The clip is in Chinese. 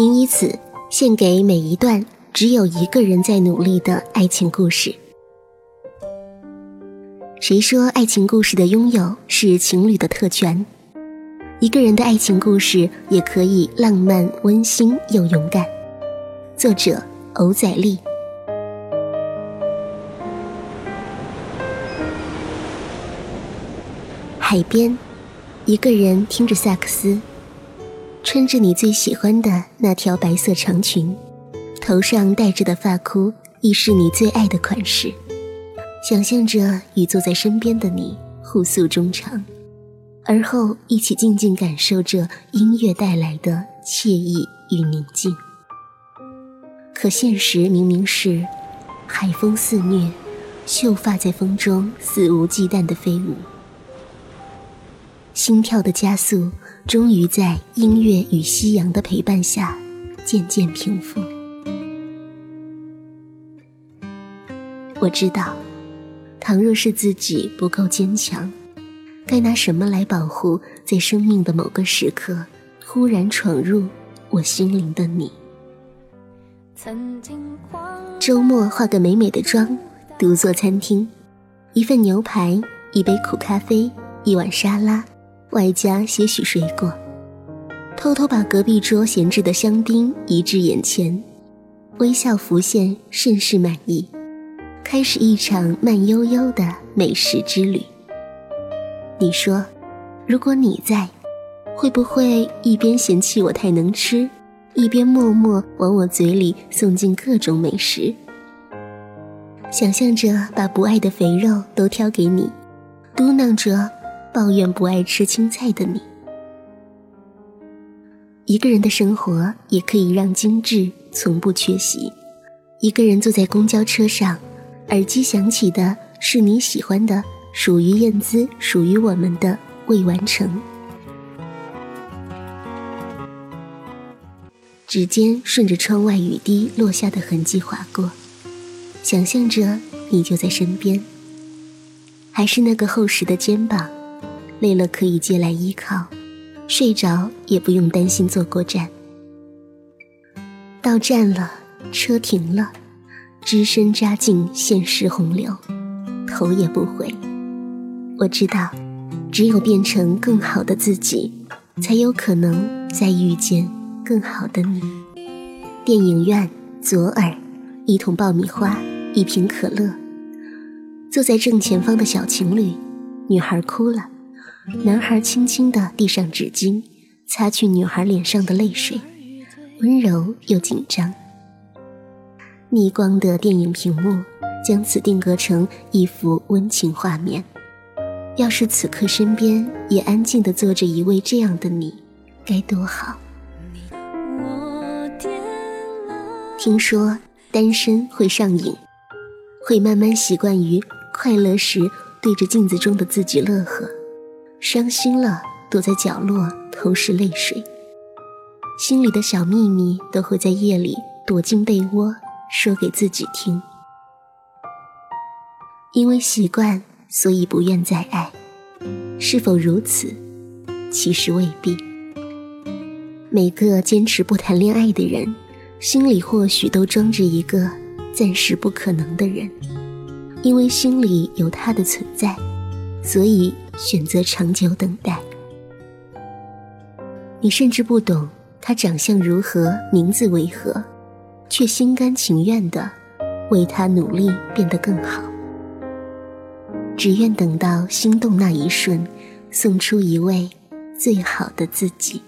仅以此献给每一段只有一个人在努力的爱情故事。谁说爱情故事的拥有是情侣的特权？一个人的爱情故事也可以浪漫、温馨又勇敢。作者：欧仔丽。海边，一个人听着萨克斯，穿着你最喜欢的那条白色长裙，头上戴着的发箍亦是你最爱的款式。想象着与坐在身边的你互诉衷肠，而后一起静静感受着音乐带来的惬意与宁静。可现实明明是海风肆虐，秀发在风中肆无忌惮的飞舞。心跳的加速，终于在音乐与夕阳的陪伴下渐渐平复。我知道，倘若是自己不够坚强，该拿什么来保护在生命的某个时刻忽然闯入我心灵的你？周末化个美美的妆，独坐餐厅，一份牛排，一杯苦咖啡，一碗沙拉。外加些许水果，偷偷把隔壁桌闲置的香槟移至眼前，微笑浮现，甚是满意。开始一场慢悠悠的美食之旅。你说，如果你在，会不会一边嫌弃我太能吃，一边默默往我嘴里送进各种美食？想象着把不爱的肥肉都挑给你，嘟囔着。抱怨不爱吃青菜的你，一个人的生活也可以让精致从不缺席。一个人坐在公交车上，耳机响起的是你喜欢的属于燕姿、属于我们的未完成。指尖顺着窗外雨滴落下的痕迹划过，想象着你就在身边，还是那个厚实的肩膀。累了可以借来依靠，睡着也不用担心坐过站。到站了，车停了，只身扎进现实洪流，头也不回。我知道，只有变成更好的自己，才有可能再遇见更好的你。电影院，左耳，一桶爆米花，一瓶可乐。坐在正前方的小情侣，女孩哭了。男孩轻轻地递上纸巾，擦去女孩脸上的泪水，温柔又紧张。逆光的电影屏幕将此定格成一幅温情画面。要是此刻身边也安静地坐着一位这样的你，该多好！听说单身会上瘾，会慢慢习惯于快乐时对着镜子中的自己乐呵。伤心了，躲在角落偷拭泪水。心里的小秘密都会在夜里躲进被窝说给自己听。因为习惯，所以不愿再爱。是否如此？其实未必。每个坚持不谈恋爱的人，心里或许都装着一个暂时不可能的人，因为心里有他的存在。所以选择长久等待。你甚至不懂他长相如何，名字为何，却心甘情愿的为他努力变得更好。只愿等到心动那一瞬，送出一位最好的自己。